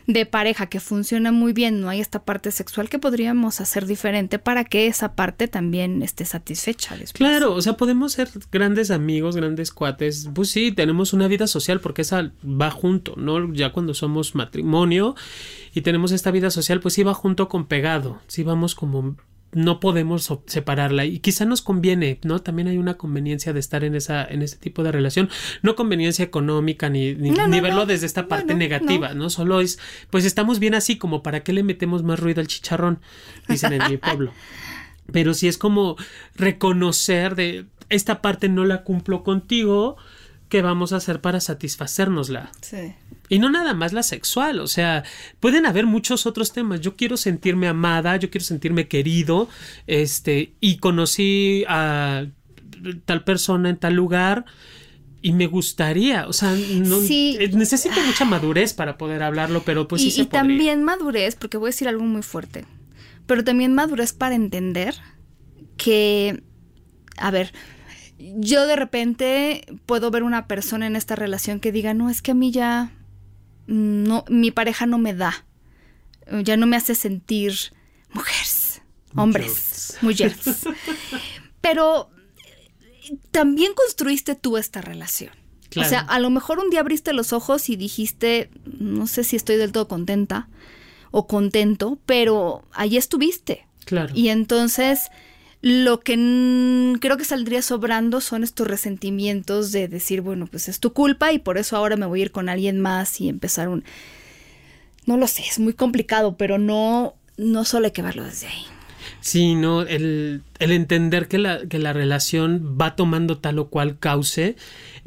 de pareja que funciona muy bien, no hay esta parte sexual que podríamos hacer diferente para que esa parte también esté satisfecha. Claro, o sea, podemos ser grandes amigos, grandes cuates, pues sí, tenemos una vida social porque esa va junto, ¿no? Ya cuando somos matrimonio y tenemos esta vida social, pues sí va junto con pegado, sí vamos como no podemos separarla y quizá nos conviene, ¿no? También hay una conveniencia de estar en esa en ese tipo de relación, no conveniencia económica ni ni, verlo desde esta parte negativa, no. Solo es pues estamos bien así como para qué le metemos más ruido al chicharrón, dicen en mi [LAUGHS] pueblo. Pero si es como reconocer de esta parte no la cumplo contigo, ¿qué vamos a hacer para satisfacernosla? Sí. Y no nada más la sexual, o sea, pueden haber muchos otros temas. Yo quiero sentirme amada, yo quiero sentirme querido, este, y conocí a tal persona en tal lugar y me gustaría, o sea, no, eh, necesito mucha madurez para poder hablarlo, pero pues y, sí Y también madurez, porque voy a decir algo muy fuerte, pero también madurez para entender que, a ver, yo de repente puedo ver una persona en esta relación que diga, no, es que a mí ya no, mi pareja no me da, ya no me hace sentir mujeres, hombres, mujeres. [LAUGHS] Pero también construiste tú esta relación. O sea, a lo mejor un día abriste los ojos y dijiste, no sé si estoy del todo contenta o contento, pero ahí estuviste. Claro. Y entonces lo que creo que saldría sobrando son estos resentimientos de decir, bueno, pues es tu culpa y por eso ahora me voy a ir con alguien más y empezar un... No lo sé, es muy complicado, pero no, no solo hay que verlo desde ahí. Sí, no, el, el entender que la, que la relación va tomando tal o cual cauce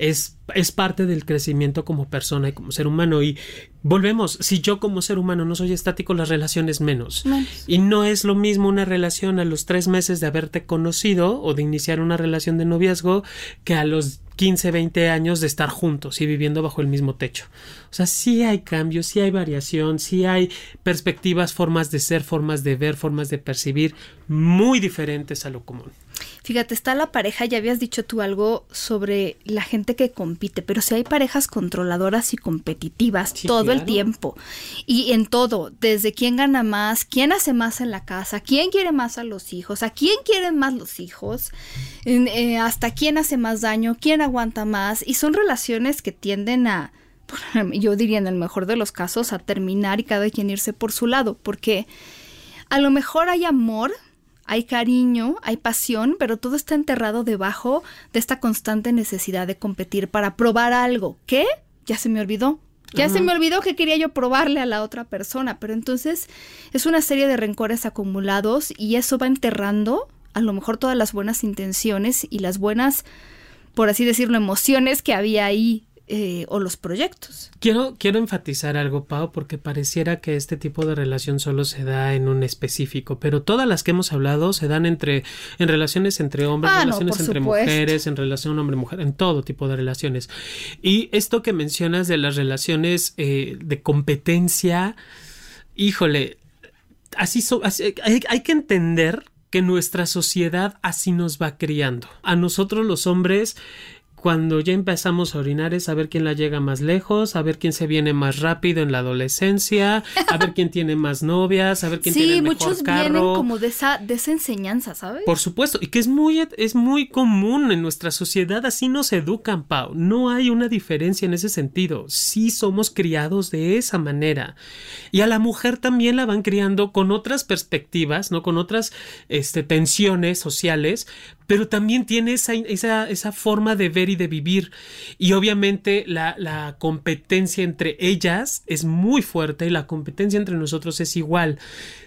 es, es parte del crecimiento como persona y como ser humano. Y volvemos, si yo como ser humano no soy estático, las relaciones menos. Y no es lo mismo una relación a los tres meses de haberte conocido o de iniciar una relación de noviazgo que a los 15, 20 años de estar juntos y viviendo bajo el mismo techo. O sea, sí hay cambios, sí hay variación, sí hay perspectivas, formas de ser, formas de ver, formas de percibir muy diferentes a lo común. Fíjate, está la pareja, ya habías dicho tú algo sobre la gente que compite, pero si hay parejas controladoras y competitivas todo el tiempo. Y en todo, desde quién gana más, quién hace más en la casa, quién quiere más a los hijos, a quién quieren más los hijos, eh, hasta quién hace más daño, quién aguanta más y son relaciones que tienden a, [LAUGHS] yo diría en el mejor de los casos, a terminar y cada quien irse por su lado, porque a lo mejor hay amor, hay cariño, hay pasión, pero todo está enterrado debajo de esta constante necesidad de competir para probar algo. ¿Qué? Ya se me olvidó. Ya se me olvidó que quería yo probarle a la otra persona, pero entonces es una serie de rencores acumulados y eso va enterrando a lo mejor todas las buenas intenciones y las buenas, por así decirlo, emociones que había ahí eh, o los proyectos. Quiero, quiero enfatizar algo, Pau, porque pareciera que este tipo de relación solo se da en un específico, pero todas las que hemos hablado se dan entre, en relaciones entre hombres, en ah, relaciones entre mujeres, en relación hombre-mujer, en todo tipo de relaciones. Y esto que mencionas de las relaciones eh, de competencia, híjole, así, so- así- hay, hay que entender que nuestra sociedad así nos va criando. A nosotros los hombres, cuando ya empezamos a orinar es a ver quién la llega más lejos, a ver quién se viene más rápido en la adolescencia, a ver quién tiene más novias, a ver quién tiene Sí, el mejor muchos carro. vienen como de esa, de esa enseñanza, ¿sabes? Por supuesto, y que es muy, es muy común en nuestra sociedad, así nos educan, Pau. No hay una diferencia en ese sentido. Sí somos criados de esa manera. Y a la mujer también la van criando con otras perspectivas, ¿no? Con otras este, tensiones sociales, pero también tiene esa, esa, esa forma de ver y de vivir. Y obviamente la, la competencia entre ellas es muy fuerte y la competencia entre nosotros es igual.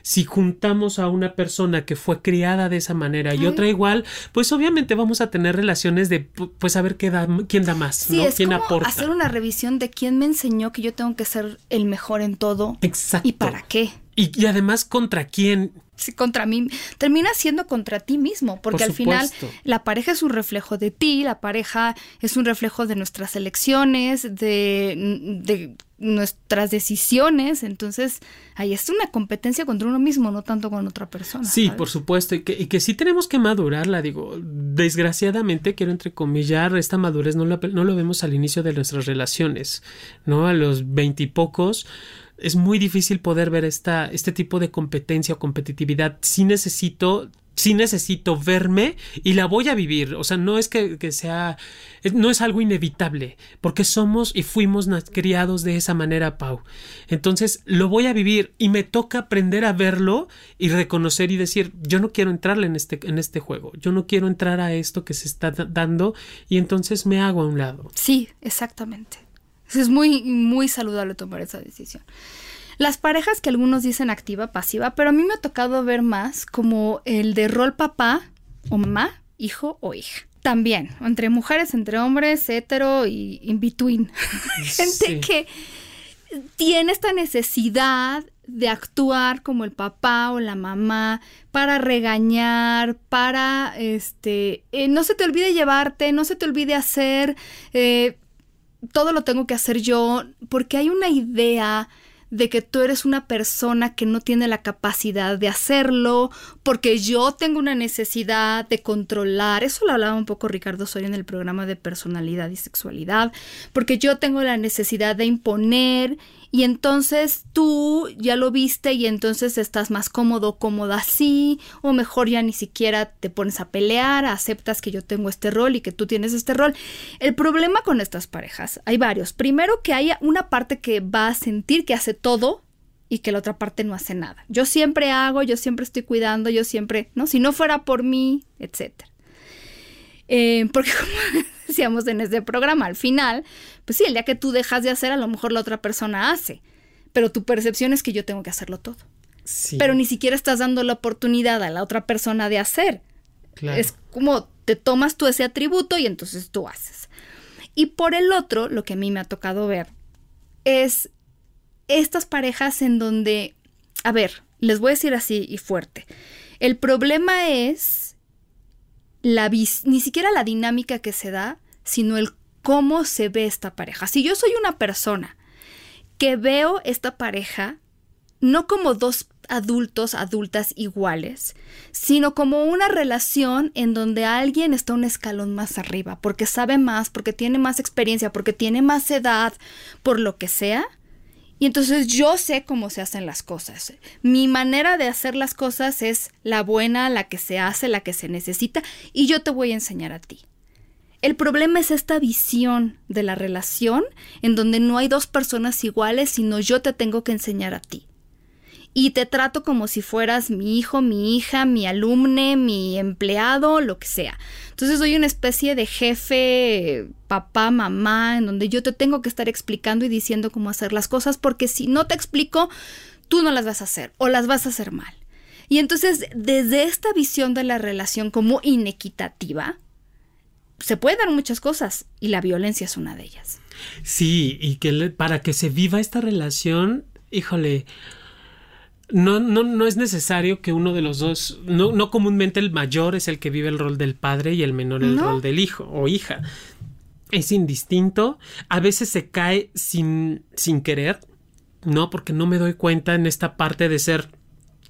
Si juntamos a una persona que fue criada de esa manera y otra igual, pues obviamente vamos a tener relaciones de pu- pues a ver qué da, quién da más, Sí, ¿no? es ¿Quién como aporta? hacer una revisión de quién me enseñó que yo tengo que ser el mejor en todo Exacto. y para qué. Y, y además contra quién. Contra mí, termina siendo contra ti mismo, porque Por al final la pareja es un reflejo de ti, la pareja es un reflejo de nuestras elecciones, de, de nuestras decisiones, entonces ahí es una competencia contra uno mismo, no tanto con otra persona. Sí, ¿sabes? por supuesto, y que, y que sí tenemos que madurarla, digo, desgraciadamente quiero entrecomillar, esta madurez no, la- no lo vemos al inicio de nuestras relaciones, ¿no? A los veintipocos es muy difícil poder ver esta, este tipo de competencia o competitividad. Sí necesito, sí necesito verme y la voy a vivir, o sea, no es que, sea, no es algo inevitable, porque somos y fuimos criados de esa manera, Pau. Entonces, lo voy a vivir y me toca aprender a verlo y reconocer y decir, yo no quiero entrarle en este, en este juego, yo no quiero entrar a esto que se está da- dando y entonces me hago a un lado. Sí, exactamente. Es muy, muy saludable tomar esa decisión. Las parejas que algunos dicen activa, pasiva, pero a mí me ha tocado ver más como el de rol papá o mamá, hijo o hija. También, entre mujeres, entre hombres, hetero y in between. [LAUGHS] Gente Sí. que tiene esta necesidad de actuar como el papá o la mamá para regañar, para, este, eh, no se te olvide llevarte, no se te olvide hacer, eh, todo lo tengo que hacer yo, porque hay una idea de que tú eres una persona que no tiene la capacidad de hacerlo, porque yo tengo una necesidad de controlar, eso lo hablaba un poco Ricardo Soria en el programa de personalidad y sexualidad, porque yo tengo la necesidad de imponer y entonces tú ya lo viste y entonces estás más cómodo, cómoda así, o mejor ya ni siquiera te pones a pelear, aceptas que yo tengo este rol y que tú tienes este rol. El problema con estas parejas, hay varios. Primero que haya una parte que va a sentir que hace todo y que la otra parte no hace nada. Yo siempre hago, yo siempre estoy cuidando, yo siempre, ¿no? Si no fuera por mí, etcétera. Eh, porque [LAUGHS] como [LAUGHS] decíamos en este programa, al final, pues sí, el día que tú dejas de hacer, a lo mejor la otra persona hace, pero tu percepción es que yo tengo que hacerlo todo. Sí, Pero ni siquiera estás dando la oportunidad a la otra persona de hacer. claro. Es como te tomas tú ese atributo y entonces tú haces. Y por el otro, lo que a mí me ha tocado ver es estas parejas en donde, a ver, les voy a decir así y fuerte. El problema es ni siquiera la dinámica que se da, sino el cómo se ve esta pareja. Si yo soy una persona que veo esta pareja no como dos adultos, adultas iguales, sino como una relación en donde alguien está un escalón más arriba, porque sabe más, porque tiene más experiencia, porque tiene más edad, por lo que sea. Entonces yo sé cómo se hacen las cosas. Mi manera de hacer las cosas es la buena, la que se hace, la que se necesita, y yo te voy a enseñar a ti. El problema es esta visión de la relación en donde no hay dos personas iguales, sino yo te tengo que enseñar a ti y te trato como si fueras mi hijo, mi hija, mi alumne, mi empleado, lo que sea. Entonces soy una especie de jefe, papá, mamá, en donde yo te tengo que estar explicando y diciendo cómo hacer las cosas, porque si no te explico, tú no las vas a hacer o las vas a hacer mal. Y entonces, desde esta visión de la relación como inequitativa, se pueden dar muchas cosas y la violencia es una de ellas. Sí, y que para que se viva esta relación, híjole, no, no, no es necesario que uno de los dos, no, no comúnmente el mayor es el que vive el rol del padre y el menor el No. rol del hijo o hija. Es indistinto, a veces se cae sin, sin querer, ¿no? Porque no me doy cuenta en esta parte de ser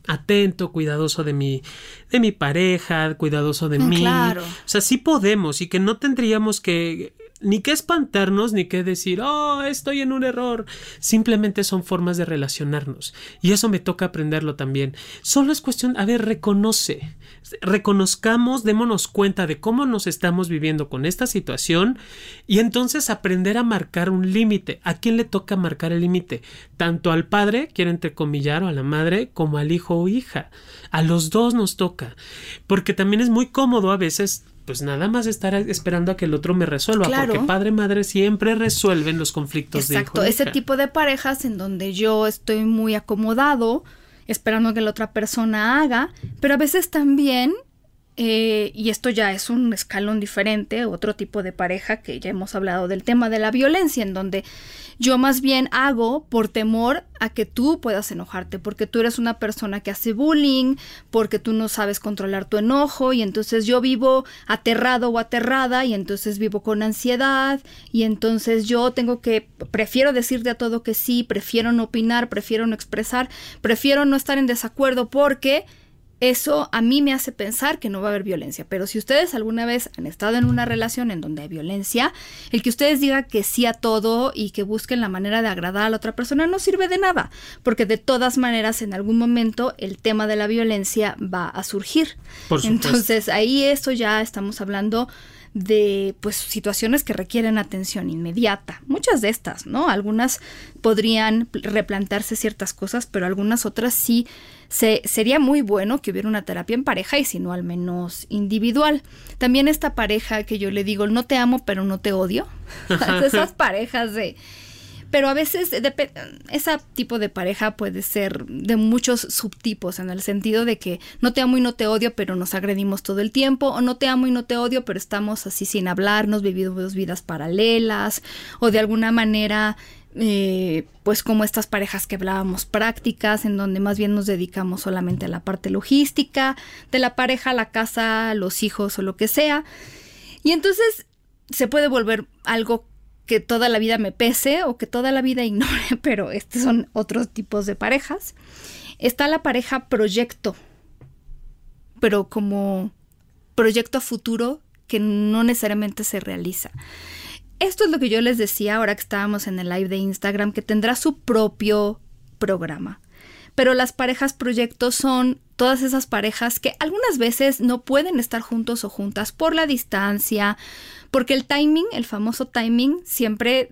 atento, cuidadoso de mi, de mi pareja, cuidadoso de Mm, mí. claro. O sea, sí podemos y que no tendríamos que ni que espantarnos ni que decir, oh, estoy en un error. Simplemente son formas de relacionarnos. Y eso me toca aprenderlo también. Solo es cuestión, a ver, reconoce. Reconozcamos, démonos cuenta de cómo nos estamos viviendo con esta situación y entonces aprender a marcar un límite. ¿A quién le toca marcar el límite? Tanto al padre, quiero entrecomillar, o a la madre, como al hijo o hija. A los dos nos toca. Porque también es muy cómodo a veces pues nada más estar esperando a que el otro me resuelva, Claro. porque padre madre siempre resuelven los conflictos Exacto, de hijo ese hija. tipo de parejas en donde yo estoy muy acomodado, esperando que la otra persona haga, pero a veces también, eh, y esto ya es un escalón diferente, otro tipo de pareja que ya hemos hablado del tema de la violencia, en donde yo más bien hago por temor a que tú puedas enojarte, porque tú eres una persona que hace bullying, porque tú no sabes controlar tu enojo y entonces yo vivo aterrado o aterrada y entonces vivo con ansiedad y entonces yo tengo que, prefiero decirte a todo que sí, prefiero no opinar, prefiero no expresar, prefiero no estar en desacuerdo porque eso a mí me hace pensar que no va a haber violencia. Pero si ustedes alguna vez han estado en una relación en donde hay violencia, el que ustedes digan que sí a todo y que busquen la manera de agradar a la otra persona no sirve de nada, porque de todas maneras en algún momento el tema de la violencia va a surgir. Por. Entonces ahí eso ya estamos hablando de pues situaciones que requieren atención inmediata. Muchas de estas, ¿no? Algunas podrían replantearse ciertas cosas, pero algunas otras sí se, sería muy bueno que hubiera una terapia en pareja y si no al menos individual. También esta pareja que yo le digo, no te amo pero no te odio. [LAUGHS] Esas parejas de... Pero a veces ese tipo de pareja puede ser de muchos subtipos, en el sentido de que no te amo y no te odio, pero nos agredimos todo el tiempo, o no te amo y no te odio, pero estamos así sin hablarnos, vivimos vidas paralelas, o de alguna manera, eh, pues como estas parejas que hablábamos prácticas, en donde más bien nos dedicamos solamente a la parte logística de la pareja, la casa, los hijos o lo que sea. Y entonces se puede volver algo que toda la vida me pese o que toda la vida ignore, [LAUGHS] pero estos son otros tipos de parejas. Está la pareja proyecto, pero como proyecto a futuro que no necesariamente se realiza. Esto es lo que yo les decía ahora que estábamos en el live de Instagram, que tendrá su propio programa. Pero las parejas proyectos son todas esas parejas que algunas veces no pueden estar juntos o juntas por la distancia, porque el timing, el famoso timing, siempre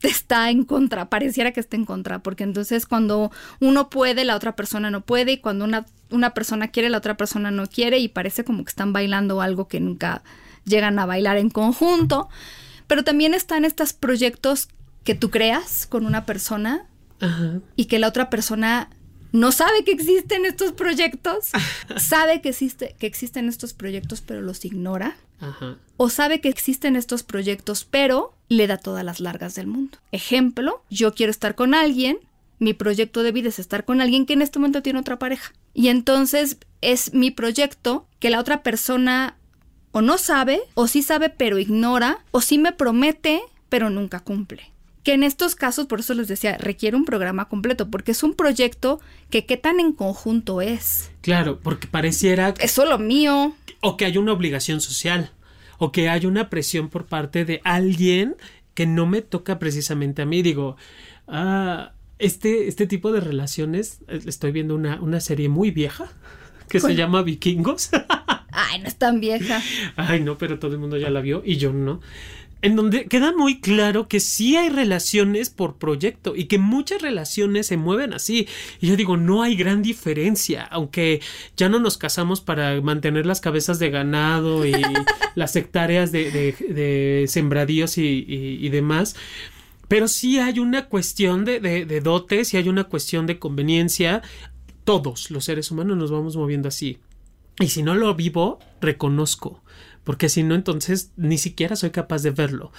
está en contra, pareciera que está en contra, porque entonces cuando uno puede, la otra persona no puede, y cuando una, una persona quiere, la otra persona no quiere, y parece como que están bailando algo que nunca llegan a bailar en conjunto. Pero también están estos proyectos que tú creas con una persona Ajá. y que la otra persona no sabe que existen estos proyectos, [LAUGHS] sabe que, existe, que existen estos proyectos pero los ignora, Ajá. o sabe que existen estos proyectos pero le da todas las largas del mundo. Ejemplo, yo quiero estar con alguien, mi proyecto de vida es estar con alguien que en este momento tiene otra pareja. Y entonces es mi proyecto que la otra persona o no sabe, o sí sabe pero ignora, o sí me promete pero nunca cumple. Que en estos casos, por eso les decía, requiere un programa completo, porque es un proyecto que qué tan en conjunto es. Claro, porque pareciera Es solo mío. o que hay una obligación social o que hay una presión por parte de alguien que no me toca precisamente a mí. Digo, ah, este, este tipo de relaciones, eh, estoy viendo una, una serie muy vieja que se llama Vikingos. [LAUGHS] Ay, no es tan vieja. Ay, no, pero todo el mundo ya la vio y yo no. En donde queda muy claro que sí hay relaciones por proyecto y que muchas relaciones se mueven así. Y yo digo, no hay gran diferencia, aunque ya no nos casamos para mantener las cabezas de ganado y [LAUGHS] las hectáreas de, de- de sembradíos y, y- y demás. Pero sí hay una cuestión de, de, de dotes y hay una cuestión de conveniencia. Todos los seres humanos nos vamos moviendo así. Y si no lo vivo, reconozco. Porque si no, entonces ni siquiera soy capaz de verlo.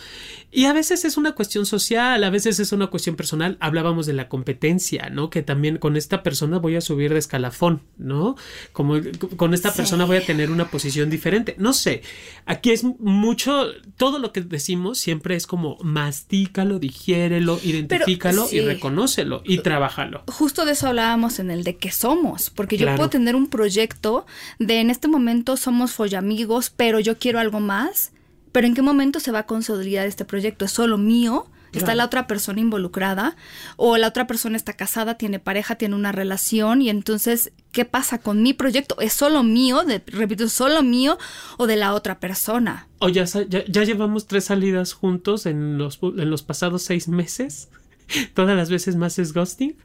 Y a veces es una cuestión social, a veces es una cuestión personal. Hablábamos de la competencia, ¿no? Que también con esta persona voy a subir de escalafón, ¿no? Como con esta persona voy a tener una posición diferente. No sé, aquí es mucho, todo lo que decimos siempre es como mastícalo, digiérelo, identifícalo y reconócelo y trabájalo. Justo de eso hablábamos en el de que somos, porque yo puedo tener un proyecto de en este momento somos follamigos, pero yo quiero algo más, pero ¿en qué momento se va a consolidar este proyecto? ¿Es solo mío? ¿Está la otra persona involucrada? ¿O la otra persona está casada, tiene pareja, tiene una relación? Y entonces, ¿qué pasa con mi proyecto? ¿Es solo mío? De, repito, ¿solo mío o de la otra persona? O ya, ya, llevamos tres salidas juntos en los, en los pasados seis meses. [LAUGHS] Todas las veces más es ghosting.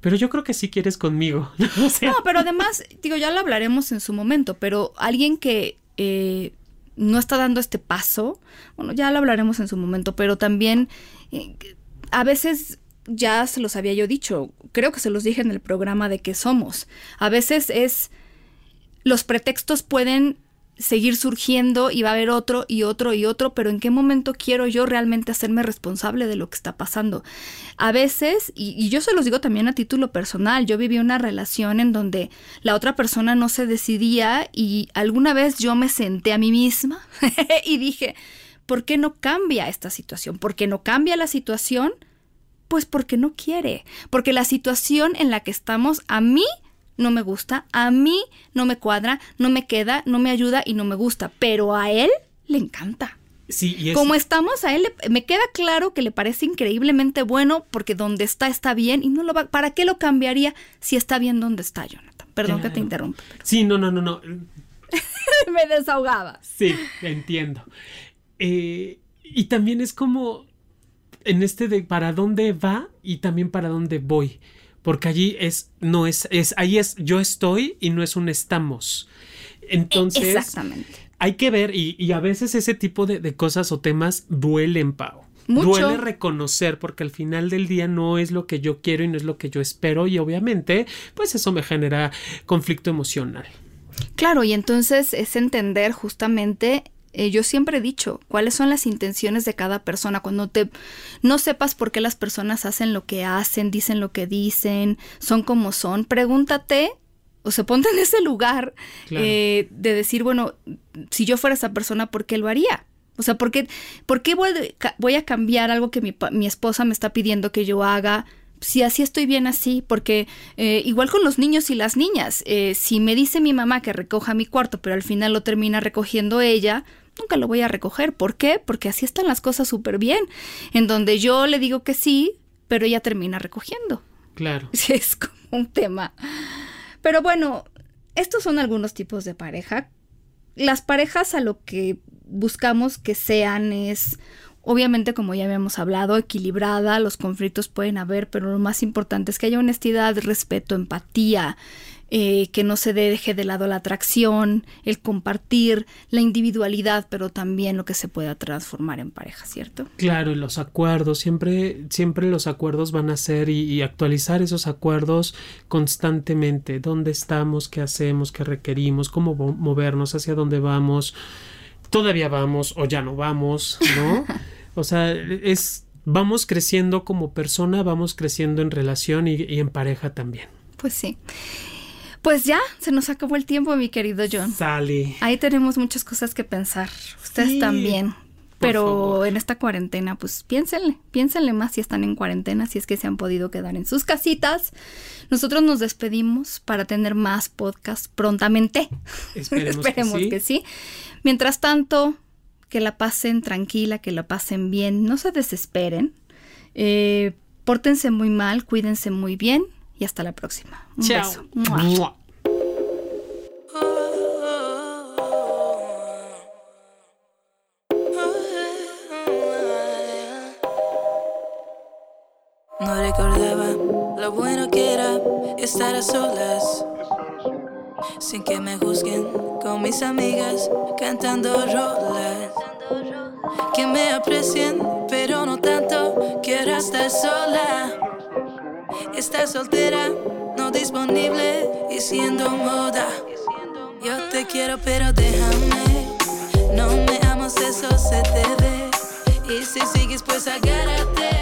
Pero yo creo que sí quieres conmigo. [LAUGHS] No, pero además, digo, ya lo hablaremos en su momento, pero alguien que eh, no está dando este paso, bueno, ya lo hablaremos en su momento, pero también eh, a veces ya se los había yo dicho, creo que se los dije en el programa de que somos. A veces es, los pretextos pueden seguir surgiendo y va a haber otro y otro y otro, pero ¿en qué momento quiero yo realmente hacerme responsable de lo que está pasando? A veces, y, yo se los digo también a título personal, yo viví una relación en donde la otra persona no se decidía y alguna vez yo me senté a mí misma [LAUGHS] y dije, ¿por qué no cambia esta situación? ¿Por qué no cambia la situación? Pues porque no quiere, porque la situación en la que estamos a mí no me gusta, a mí no me cuadra, no me queda, no me ayuda y no me gusta, pero a él le encanta. Sí, y Como estamos, a él me queda claro que le parece increíblemente bueno porque donde está está bien y no lo va. ¿Para qué lo cambiaría si está bien donde está, Jonathan? Perdón que te interrumpa. Sí, no, no, no, no. [LAUGHS] me desahogaba. Sí, entiendo. Eh, y también es como en este de para dónde va y también para dónde voy porque allí es, no es, es, ahí es yo estoy y no es un estamos. Entonces, Exactamente. hay que ver, y, a veces ese tipo de, cosas o temas duelen, Pau. Duele reconocer porque al final del día no es lo que yo quiero y no es lo que yo espero y obviamente pues eso me genera conflicto emocional. Claro, y entonces es entender justamente eh, yo siempre he dicho, cuáles son las intenciones de cada persona. Cuando te no sepas por qué las personas hacen lo que hacen, dicen lo que dicen, son como son, pregúntate o se ponte en ese lugar eh, de decir, bueno, si yo fuera esa persona, ¿por qué lo haría? O sea, ¿por qué, por qué voy, a cambiar algo que mi, mi, esposa me está pidiendo que yo haga? Si así estoy bien así, porque eh, igual con los niños y las niñas, si me dice mi mamá que recoja mi cuarto, pero al final lo termina recogiendo ella, nunca lo voy a recoger. ¿Por qué? Porque así están las cosas súper bien, en donde yo le digo que sí, pero ella termina recogiendo. Claro. [LAUGHS] Es como un tema. Pero bueno, estos son algunos tipos de pareja. Las parejas a lo que buscamos que sean es, obviamente como ya habíamos hablado, equilibrada, los conflictos pueden haber, pero lo más importante es que haya honestidad, respeto, empatía, eh, que no se deje de lado la atracción, el compartir, la individualidad, pero también lo que se pueda transformar en pareja, ¿cierto? Claro, y los acuerdos, siempre, siempre los acuerdos van a ser y, actualizar esos acuerdos constantemente, dónde estamos, qué hacemos, qué requerimos, cómo movernos, hacia dónde vamos, todavía vamos o ya no vamos, ¿no? [LAUGHS] o sea, es vamos creciendo como persona, vamos creciendo en relación y, y en pareja también. Pues sí. Pues ya, se nos acabó el tiempo, mi querido John. Sale. Ahí tenemos muchas cosas que pensar. Ustedes también. Pero en esta cuarentena, pues piénsenle, piénsenle más si están en cuarentena, si es que se han podido quedar en sus casitas. Nosotros nos despedimos para tener más podcast prontamente. [LAUGHS] Esperemos, que, sí. Mientras tanto, que la pasen tranquila, que la pasen bien, no se desesperen. Eh, pórtense muy mal, cuídense muy bien y hasta la próxima. Un beso. No recordaba lo bueno que era estar a solas, sin que me juzguen con mis amigas cantando rolas. Que me aprecien, pero no tanto, quiero estar sola. Estás soltera, no disponible y siendo moda. Yo te quiero, pero déjame. No me amas, eso se te ve. Y si sigues, pues agárrate.